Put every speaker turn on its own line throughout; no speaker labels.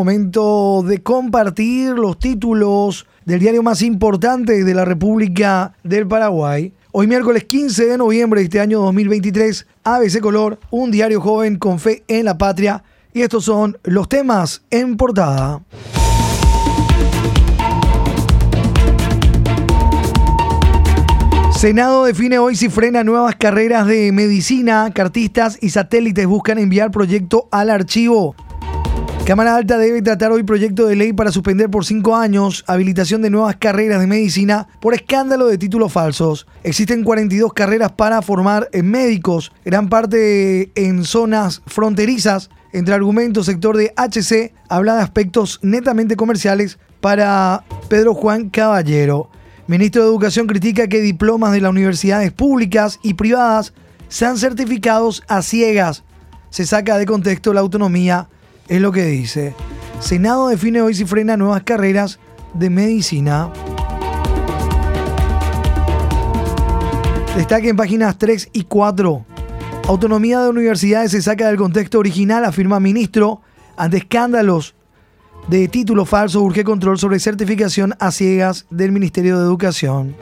momento de compartir los títulos del diario más importante de la República del Paraguay. Hoy miércoles 15 de noviembre de este año 2023, ABC Color, un diario joven con fe en la patria. Y estos son los temas en portada. Senado define hoy si frena nuevas carreras de medicina. Cartistas y satélites buscan enviar proyecto al archivo. Cámara Alta debe tratar hoy proyecto de ley para suspender por cinco años habilitación de nuevas carreras de medicina por escándalo de títulos falsos. Existen 42 carreras para formar médicos, gran parte en zonas fronterizas. Entre argumentos, sector de HC habla de aspectos netamente comerciales para Pedro Juan Caballero. Ministro de Educación critica que diplomas de las universidades públicas y privadas sean certificados a ciegas. Se saca de contexto la autonomía, es lo que dice. Senado define hoy si frena nuevas carreras de medicina. Destaque en páginas 3 y 4. Autonomía de universidades se saca del contexto original, afirma ministro, ante escándalos de título falso urge control sobre certificación a ciegas del Ministerio de Educación.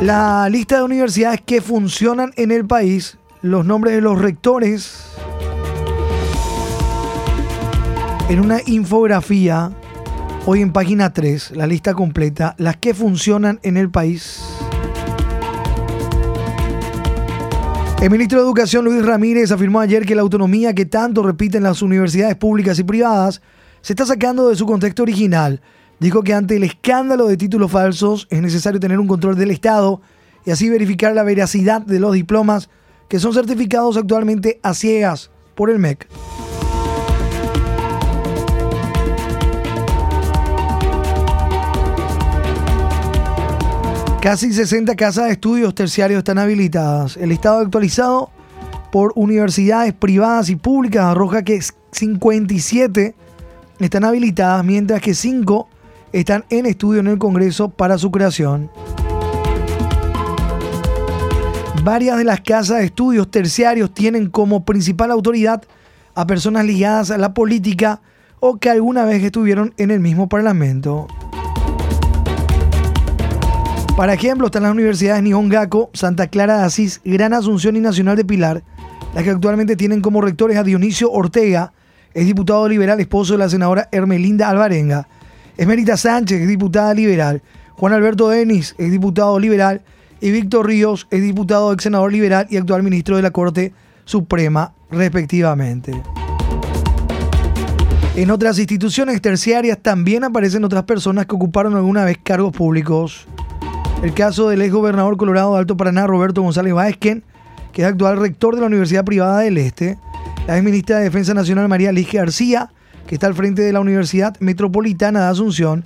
La lista de universidades que funcionan en el país, los nombres de los rectores, en una infografía, hoy en página 3, la lista completa, las que funcionan en el país. El ministro de Educación Luis Ramírez afirmó ayer que la autonomía que tanto repiten las universidades públicas y privadas se está sacando de su contexto original. Dijo que ante el escándalo de títulos falsos es necesario tener un control del Estado y así verificar la veracidad de los diplomas que son certificados actualmente a ciegas por el MEC. Casi 60 casas de estudios terciarios están habilitadas. El estado actualizado por universidades privadas y públicas arroja que 57 están habilitadas, mientras que 5 están en estudio en el Congreso para su creación. Varias de las casas de estudios terciarios tienen como principal autoridad a personas ligadas a la política o que alguna vez estuvieron en el mismo Parlamento. Para ejemplo, están las universidades Gaco, Santa Clara de Asís, Gran Asunción y Nacional de Pilar, las que actualmente tienen como rectores a Dionisio Ortega, es diputado liberal, esposo de la senadora Hermelinda Alvarenga. Esmerita Sánchez, es diputada liberal. Juan Alberto Denis, es diputado liberal. Y Víctor Ríos, es diputado ex senador liberal y actual ministro de la Corte Suprema, respectivamente. En otras instituciones terciarias también aparecen otras personas que ocuparon alguna vez cargos públicos. El caso del ex gobernador colorado de Alto Paraná, Roberto González Vázquez, que es actual rector de la Universidad Privada del Este. La ex ministra de Defensa Nacional, María Lige García, que está al frente de la Universidad Metropolitana de Asunción.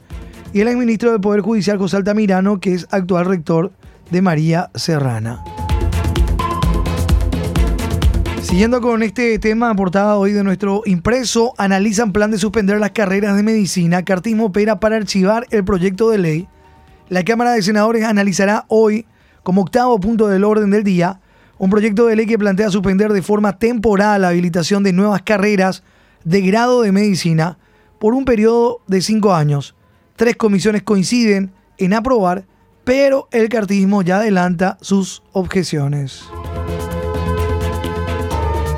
Y el ex ministro del Poder Judicial, José Altamirano, que es actual rector de María Serrana. Siguiendo con este tema aportado hoy de nuestro impreso, analizan plan de suspender las carreras de medicina. Cartismo opera para archivar el proyecto de ley la Cámara de Senadores analizará hoy, como octavo punto del orden del día, un proyecto de ley que plantea suspender de forma temporal la habilitación de nuevas carreras de grado de medicina por un periodo de cinco años. Tres comisiones coinciden en aprobar, pero el cartismo ya adelanta sus objeciones.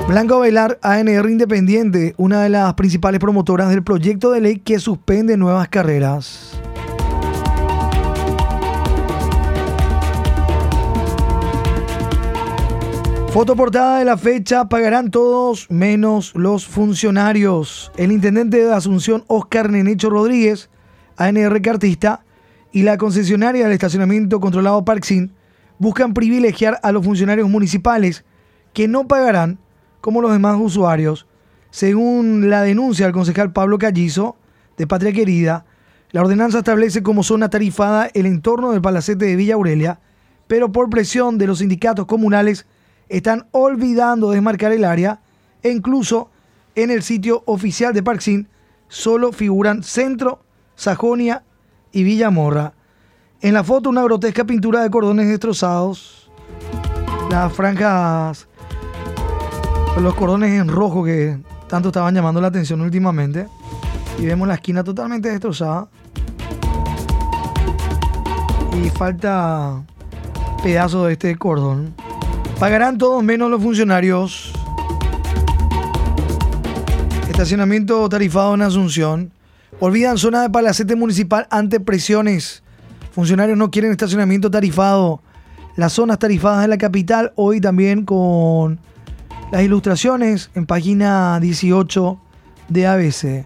Blanco Bailar, ANR Independiente, una de las principales promotoras del proyecto de ley que suspende nuevas carreras. Fotoportada de la fecha, pagarán todos menos los funcionarios. El intendente de Asunción, Oscar Nenecho Rodríguez, ANR Cartista, y la concesionaria del estacionamiento controlado Parksin buscan privilegiar a los funcionarios municipales que no pagarán como los demás usuarios. Según la denuncia del concejal Pablo Callizo, de Patria Querida, la ordenanza establece como zona tarifada el entorno del palacete de Villa Aurelia, pero por presión de los sindicatos comunales están olvidando desmarcar el área e incluso en el sitio oficial de Parksin solo figuran Centro, Sajonia y Villamorra. En la foto una grotesca pintura de cordones destrozados, las franjas, los cordones en rojo que tanto estaban llamando la atención últimamente. Y vemos la esquina totalmente destrozada. Y falta pedazo de este cordón. Pagarán todos menos los funcionarios. Estacionamiento tarifado en Asunción. Olvidan zona de palacete municipal ante presiones. Funcionarios no quieren estacionamiento tarifado. Las zonas tarifadas de la capital, hoy también con las ilustraciones en página 18 de ABC.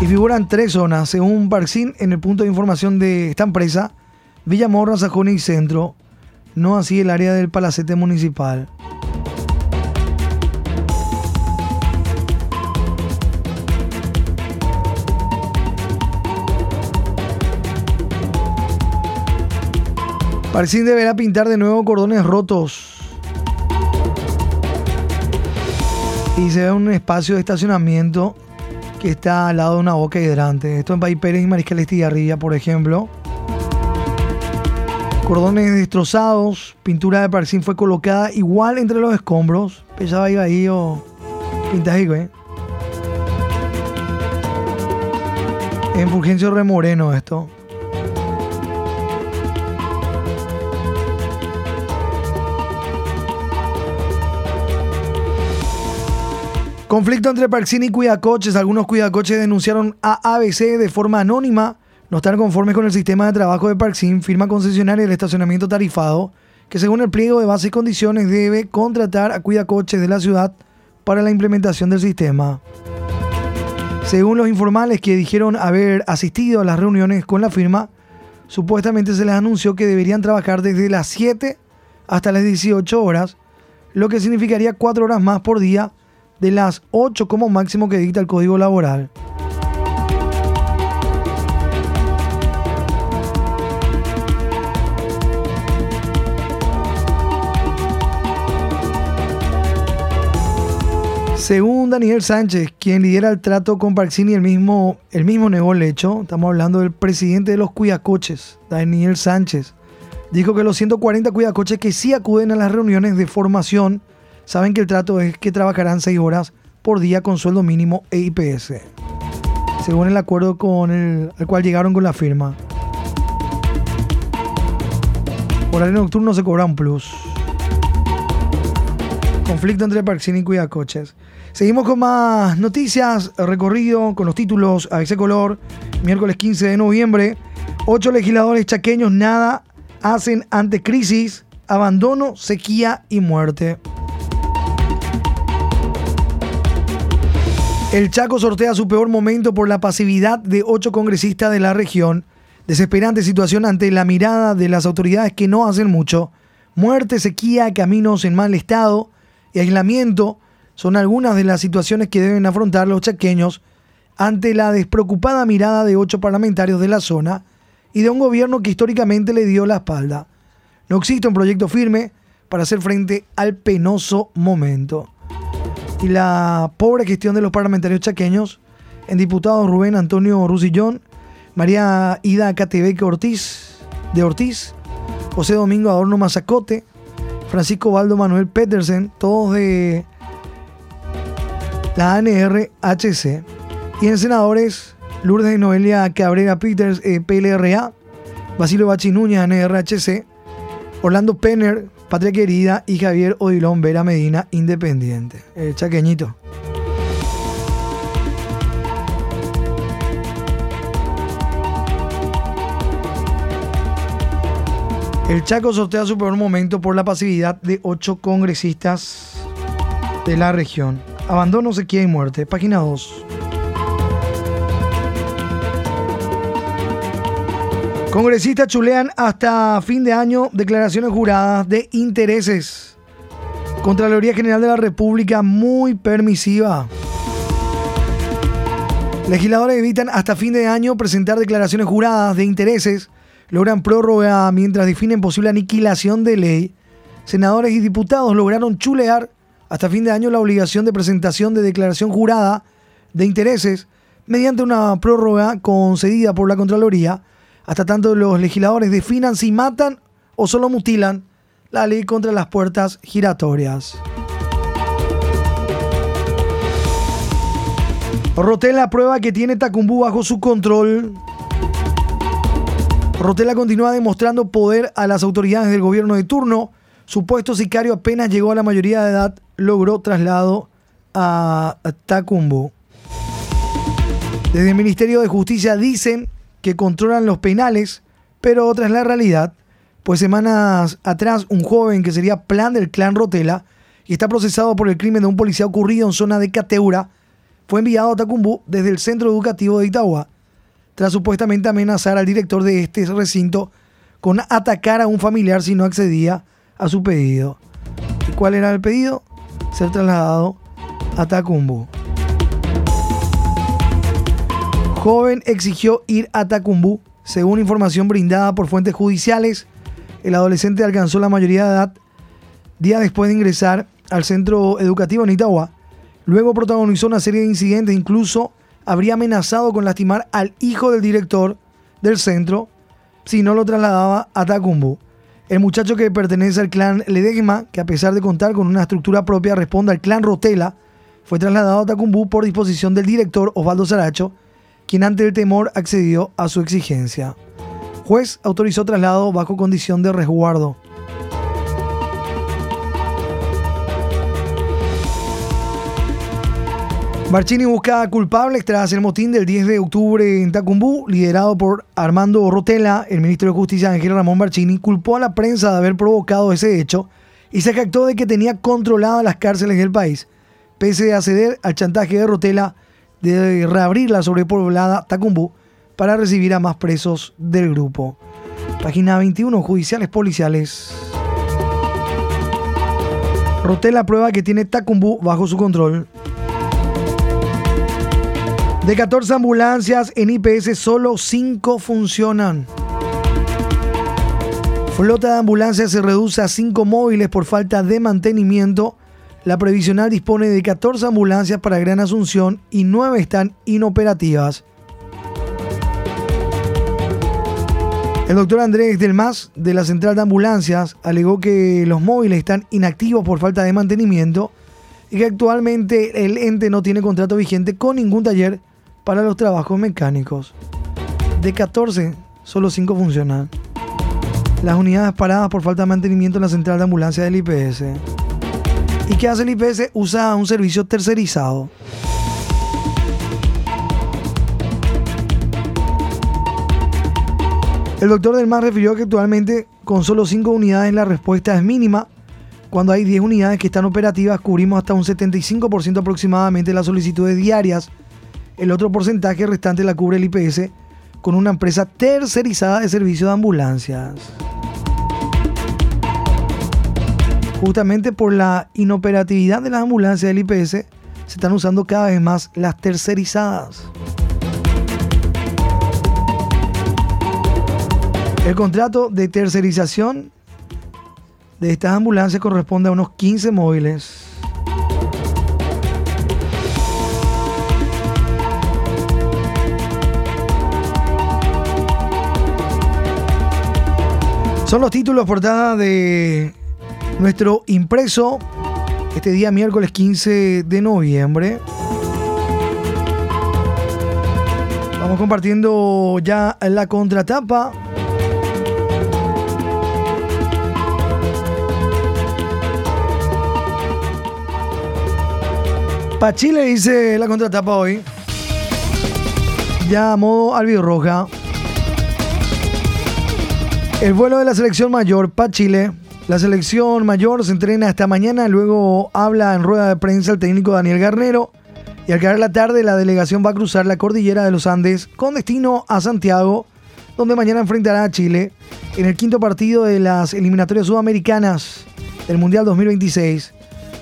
Y figuran tres zonas, según Parksin, en el punto de información de esta empresa, Villamorra, Sajón y Centro, no así el área del Palacete Municipal. Parksin deberá pintar de nuevo cordones rotos. Y se ve un espacio de estacionamiento que está al lado de una boca hidrante. Esto en Pérez y Mariscal Estigarribia, por ejemplo. Cordones destrozados, pintura de parcín fue colocada igual entre los escombros. Pesaba ahí ahí o pintajico, ¿eh? En Fulgencio Remoreno esto. Conflicto entre Parksini y Cuidacoches. Algunos Cuidacoches denunciaron a ABC de forma anónima no estar conformes con el sistema de trabajo de Parksin, firma concesionaria del estacionamiento tarifado, que según el pliego de bases y condiciones debe contratar a Cuidacoches de la ciudad para la implementación del sistema. Según los informales que dijeron haber asistido a las reuniones con la firma, supuestamente se les anunció que deberían trabajar desde las 7 hasta las 18 horas, lo que significaría 4 horas más por día de las 8 como máximo que dicta el Código Laboral. Según Daniel Sánchez, quien lidera el trato con Parxini, el mismo, el mismo negó el hecho. Estamos hablando del presidente de los Cuidacoches, Daniel Sánchez. Dijo que los 140 Cuidacoches que sí acuden a las reuniones de formación saben que el trato es que trabajarán seis horas por día con sueldo mínimo e IPS, según el acuerdo con el, cual llegaron con la firma. Horario nocturno se cobra un plus. Conflicto entre Parksini y Cuidacoches. Seguimos con más noticias, recorrido con los títulos a ese color. Miércoles 15 de noviembre, ocho legisladores chaqueños nada hacen ante crisis, abandono, sequía y muerte. El Chaco sortea su peor momento por la pasividad de ocho congresistas de la región. Desesperante situación ante la mirada de las autoridades que no hacen mucho. Muerte, sequía, caminos en mal estado y aislamiento son algunas de las situaciones que deben afrontar los chaqueños ante la despreocupada mirada de ocho parlamentarios de la zona y de un gobierno que históricamente le dio la espalda. No existe un proyecto firme para hacer frente al penoso momento y la pobre gestión de los parlamentarios chaqueños en diputados Rubén Antonio Rusillón, María Ida Catebeque Ortiz de Ortiz, José Domingo Adorno Mazacote, Francisco Baldo Manuel Petersen, todos de la ANRHC, y en senadores Lourdes Noelia Cabrera Peters, eh, PLRA, Basilio Bachi Núñez, ANRHC, Orlando Penner, Patria Querida y Javier Odilón Vera Medina, Independiente. El chaqueñito. El Chaco sortea su peor momento por la pasividad de ocho congresistas de la región. Abandono, sequía y muerte. Página 2. Congresistas chulean hasta fin de año declaraciones juradas de intereses. Contraloría General de la República muy permisiva. Legisladores evitan hasta fin de año presentar declaraciones juradas de intereses. Logran prórroga mientras definen posible aniquilación de ley. Senadores y diputados lograron chulear hasta fin de año la obligación de presentación de declaración jurada de intereses mediante una prórroga concedida por la Contraloría hasta tanto los legisladores definan si matan o solo mutilan la ley contra las puertas giratorias. Rotela prueba que tiene Tacumbú bajo su control. Rotela continúa demostrando poder a las autoridades del gobierno de turno. Su puesto sicario apenas llegó a la mayoría de edad, logró traslado a Tacumbo. Desde el Ministerio de Justicia dicen que controlan los penales, pero otra es la realidad, pues semanas atrás un joven que sería plan del clan Rotela y está procesado por el crimen de un policía ocurrido en zona de Cateura, fue enviado a Tacumbú desde el centro educativo de Itagua, tras supuestamente amenazar al director de este recinto con atacar a un familiar si no accedía a su pedido. ¿Y cuál era el pedido? Ser trasladado a Tacumbú. Joven exigió ir a Tacumbú. Según información brindada por fuentes judiciales, el adolescente alcanzó la mayoría de edad días después de ingresar al centro educativo en Itagua. Luego protagonizó una serie de incidentes, incluso habría amenazado con lastimar al hijo del director del centro si no lo trasladaba a Tacumbú. El muchacho que pertenece al clan Ledegma, que a pesar de contar con una estructura propia responde al clan Rotela, fue trasladado a Tacumbú por disposición del director Osvaldo Saracho, quien ante el temor accedió a su exigencia. Juez autorizó traslado bajo condición de resguardo. Barcini busca culpables tras el motín del 10 de octubre en Tacumbú, liderado por Armando Rotela. El ministro de Justicia Ángel Ramón Barcini culpó a la prensa de haber provocado ese hecho y se jactó de que tenía controladas las cárceles del país, pese a ceder al chantaje de Rotela de reabrir la sobrepoblada Tacumbú para recibir a más presos del grupo. Página 21, judiciales policiales. Rotela prueba que tiene Tacumbú bajo su control. De 14 ambulancias en IPS, solo 5 funcionan. Flota de ambulancias se reduce a 5 móviles por falta de mantenimiento la previsional dispone de 14 ambulancias para Gran Asunción y 9 están inoperativas. El doctor Andrés Del Mas, de la Central de Ambulancias, alegó que los móviles están inactivos por falta de mantenimiento y que actualmente el ente no tiene contrato vigente con ningún taller para los trabajos mecánicos. De 14, solo 5 funcionan. Las unidades paradas por falta de mantenimiento en la Central de Ambulancias del IPS. ¿Y qué hace el IPS? Usa un servicio tercerizado. El doctor Del Mar refirió que actualmente con solo 5 unidades la respuesta es mínima. Cuando hay 10 unidades que están operativas cubrimos hasta un 75% aproximadamente de las solicitudes diarias. El otro porcentaje restante la cubre el IPS con una empresa tercerizada de servicio de ambulancias. Justamente por la inoperatividad de las ambulancias del IPS, se están usando cada vez más las tercerizadas. El contrato de tercerización de estas ambulancias corresponde a unos 15 móviles. Son los títulos portada de nuestro impreso este día miércoles 15 de noviembre. Vamos compartiendo ya la contratapa. Pa Chile dice la contratapa hoy. Ya a modo albirroja. El vuelo de la selección mayor para Chile la selección mayor se entrena esta mañana, luego habla en rueda de prensa el técnico Daniel Garnero y al caer la tarde la delegación va a cruzar la cordillera de los Andes con destino a Santiago, donde mañana enfrentará a Chile en el quinto partido de las eliminatorias sudamericanas del Mundial 2026.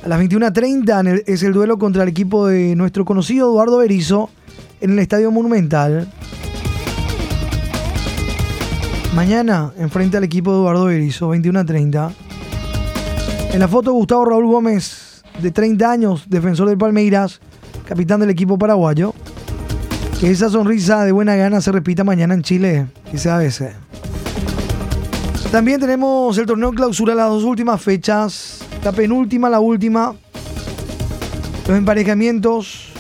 A las 21.30 es el duelo contra el equipo de nuestro conocido Eduardo Berizo en el Estadio Monumental. Mañana enfrenta al equipo de Eduardo Berizzo, 21 a 30. En la foto Gustavo Raúl Gómez, de 30 años, defensor del Palmeiras, capitán del equipo paraguayo. Que esa sonrisa de buena gana se repita mañana en Chile, dice a veces. También tenemos el torneo clausura las dos últimas fechas. La penúltima, la última. Los emparejamientos.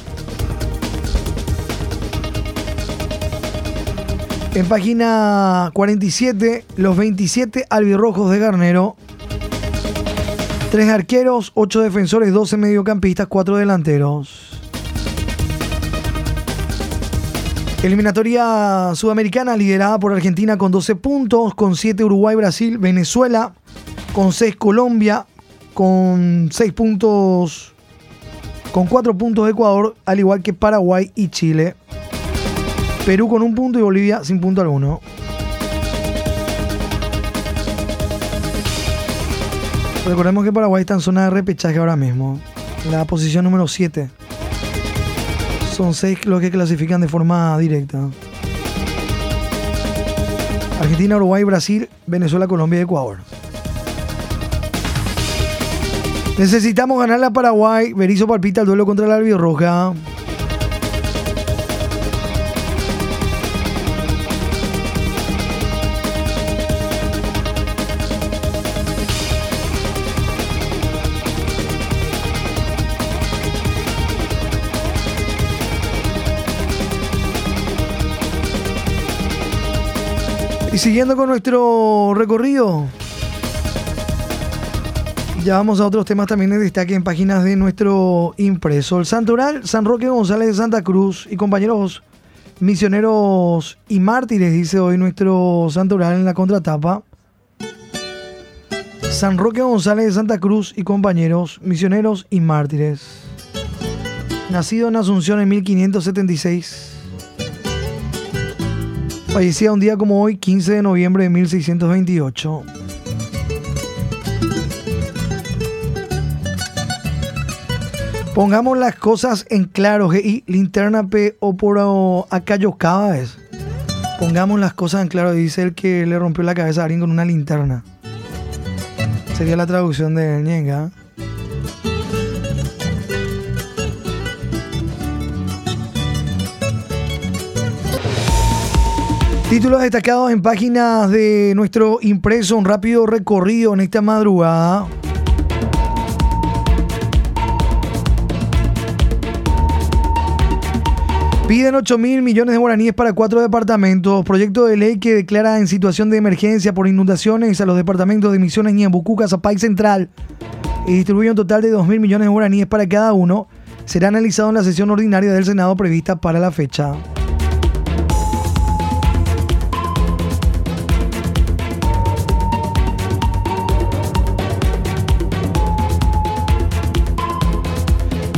En página 47, los 27 albirrojos de Garnero. Tres arqueros, ocho defensores, 12 mediocampistas, cuatro delanteros. Eliminatoria sudamericana liderada por Argentina con 12 puntos, con 7 Uruguay, Brasil, Venezuela, con 6 Colombia, con 6 puntos, con 4 puntos Ecuador, al igual que Paraguay y Chile. Perú con un punto y Bolivia sin punto alguno. Recordemos que Paraguay está en zona de repechaje ahora mismo. La posición número 7. Son 6 los que clasifican de forma directa. Argentina, Uruguay, Brasil, Venezuela, Colombia y Ecuador. Necesitamos ganar a Paraguay. Berizzo palpita el duelo contra la albirroja. Y siguiendo con nuestro recorrido, ya vamos a otros temas también de destaque en páginas de nuestro impreso. El Santoral, San Roque González de Santa Cruz y compañeros misioneros y mártires, dice hoy nuestro Santoral en la contratapa. San Roque González de Santa Cruz y compañeros misioneros y mártires. Nacido en Asunción en 1576 Fallecía un día como hoy, 15 de noviembre de 1628. Pongamos las cosas en claro, y linterna P o por acá yo es. Pongamos las cosas en claro, dice el que le rompió la cabeza a alguien con una linterna. Sería la traducción de Ñenga. Títulos destacados en páginas de nuestro impreso, un rápido recorrido en esta madrugada. Piden 8 mil millones de guaraníes para cuatro departamentos. Proyecto de ley que declara en situación de emergencia por inundaciones a los departamentos de Misiones, Ñambucuca, Zapay Central y distribuye un total de 2 mil millones de guaraníes para cada uno. Será analizado en la sesión ordinaria del Senado prevista para la fecha.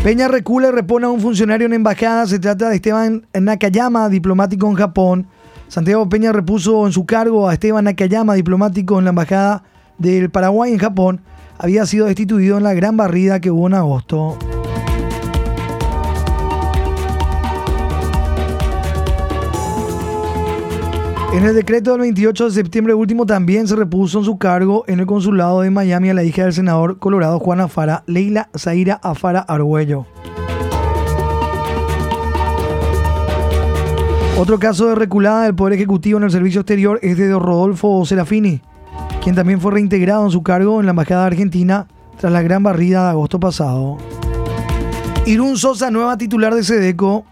Peña recula y repone a un funcionario en embajada. Se trata de Esteban Nakayama, diplomático en Japón. Santiago Peña repuso en su cargo a Esteban Nakayama, diplomático en la embajada del Paraguay en Japón. Había sido destituido en la gran barrida que hubo en agosto. En el decreto del 28 de septiembre último también se repuso en su cargo en el consulado de Miami a la hija del senador colorado Juan Afara, Leila Zaira Afara Argüello. Otro caso de reculada del Poder Ejecutivo en el servicio exterior es de Rodolfo Serafini, quien también fue reintegrado en su cargo en la Embajada Argentina tras la gran barrida de agosto pasado. Irún Sosa, nueva titular de SEDECO,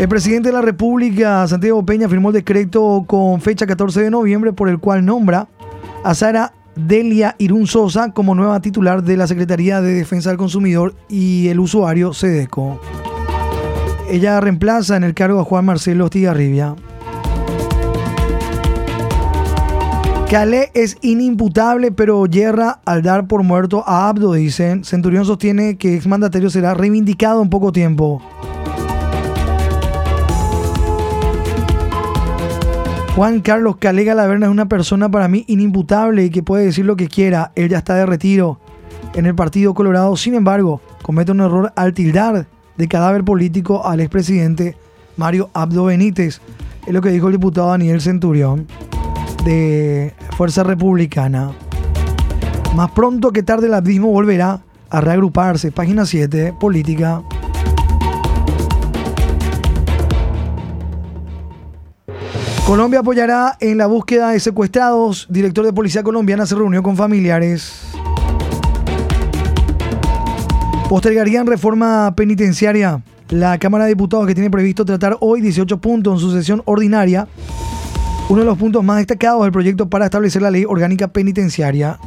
el presidente de la República, Santiago Peña, firmó el decreto con fecha 14 de noviembre por el cual nombra a Sara Delia Irún Sosa como nueva titular de la Secretaría de Defensa del Consumidor y el usuario SEDECO. Ella reemplaza en el cargo a Juan Marcelo Ostigarribia. Calé es inimputable, pero yerra al dar por muerto a Abdo, dicen. Centurión sostiene que exmandatario será reivindicado en poco tiempo. Juan Carlos Calega Laverna es una persona para mí inimputable y que puede decir lo que quiera. Él ya está de retiro en el Partido Colorado. Sin embargo, comete un error al tildar de cadáver político al expresidente Mario Abdo Benítez. Es lo que dijo el diputado Daniel Centurión de Fuerza Republicana. Más pronto que tarde el abismo volverá a reagruparse. Página 7, política. Colombia apoyará en la búsqueda de secuestrados. Director de Policía Colombiana se reunió con familiares. Postergarían reforma penitenciaria. La Cámara de Diputados que tiene previsto tratar hoy 18 puntos en su sesión ordinaria. Uno de los puntos más destacados del proyecto para establecer la ley orgánica penitenciaria.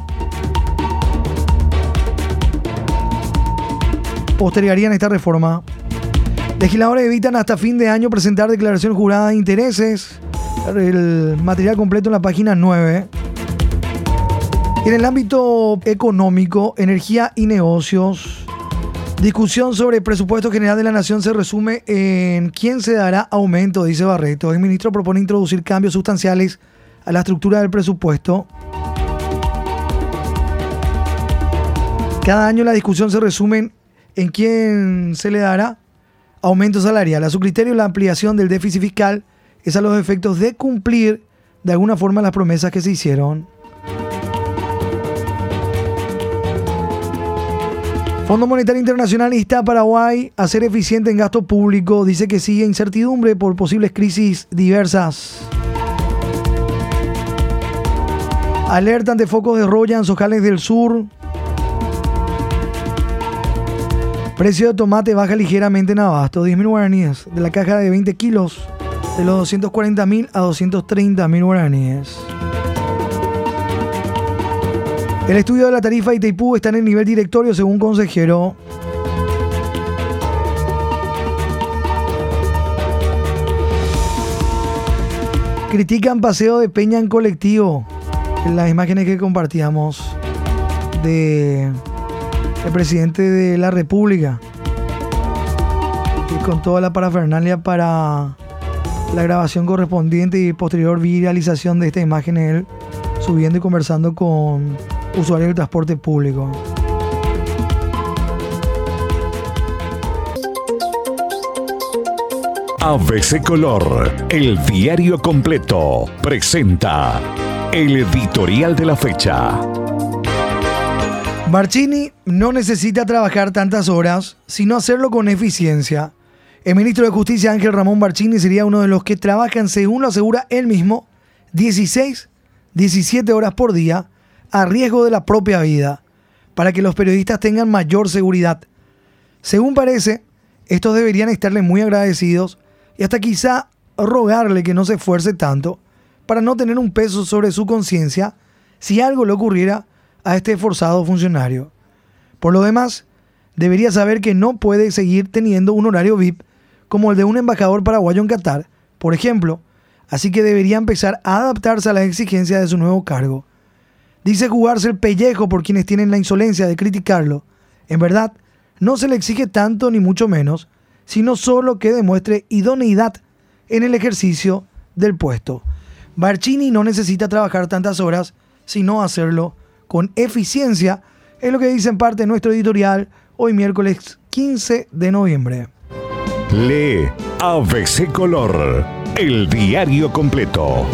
Postergarían esta reforma. Legisladores evitan hasta fin de año presentar declaración jurada de intereses. El material completo en la página 9. En el ámbito económico, energía y negocios. Discusión sobre el presupuesto general de la nación se resume en quién se dará aumento, dice Barreto. El ministro propone introducir cambios sustanciales a la estructura del presupuesto. Cada año la discusión se resume en quién se le dará aumento salarial. A su criterio, la ampliación del déficit fiscal es a los efectos de cumplir de alguna forma las promesas que se hicieron. Fondo Monetario Internacional insta a Paraguay a ser eficiente en gasto público. Dice que sigue incertidumbre por posibles crisis diversas. Alerta ante focos de roya en Sojales del Sur. Precio de tomate baja ligeramente en abasto. 10.000 guaraníes de la caja de 20 kilos. De los 240.000 a 230.000 guaraníes. El estudio de la tarifa de Itaipú está en el nivel directorio según consejero. Critican paseo de Peña en colectivo. Las imágenes que compartíamos de el presidente de la República. Y con toda la parafernalia para la grabación correspondiente y posterior viralización de esta imagen, él subiendo y conversando con usuarios del transporte público.
ABC Color, el diario completo, presenta el editorial de la fecha.
Marchini no necesita trabajar tantas horas, sino hacerlo con eficiencia. El ministro de Justicia Ángel Ramón Barcini sería uno de los que trabajan, según lo asegura él mismo, 16, 17 horas por día a riesgo de la propia vida, para que los periodistas tengan mayor seguridad. Según parece, estos deberían estarle muy agradecidos y hasta quizá rogarle que no se esfuerce tanto para no tener un peso sobre su conciencia si algo le ocurriera a este esforzado funcionario. Por lo demás, debería saber que no puede seguir teniendo un horario VIP como el de un embajador paraguayo en Qatar, por ejemplo, así que debería empezar a adaptarse a las exigencias de su nuevo cargo. Dice jugarse el pellejo por quienes tienen la insolencia de criticarlo. En verdad, no se le exige tanto ni mucho menos, sino solo que demuestre idoneidad en el ejercicio del puesto. Barcini no necesita trabajar tantas horas, sino hacerlo con eficiencia, es lo que dice en parte nuestro editorial hoy miércoles 15 de noviembre.
Lee ABC Color, el diario completo.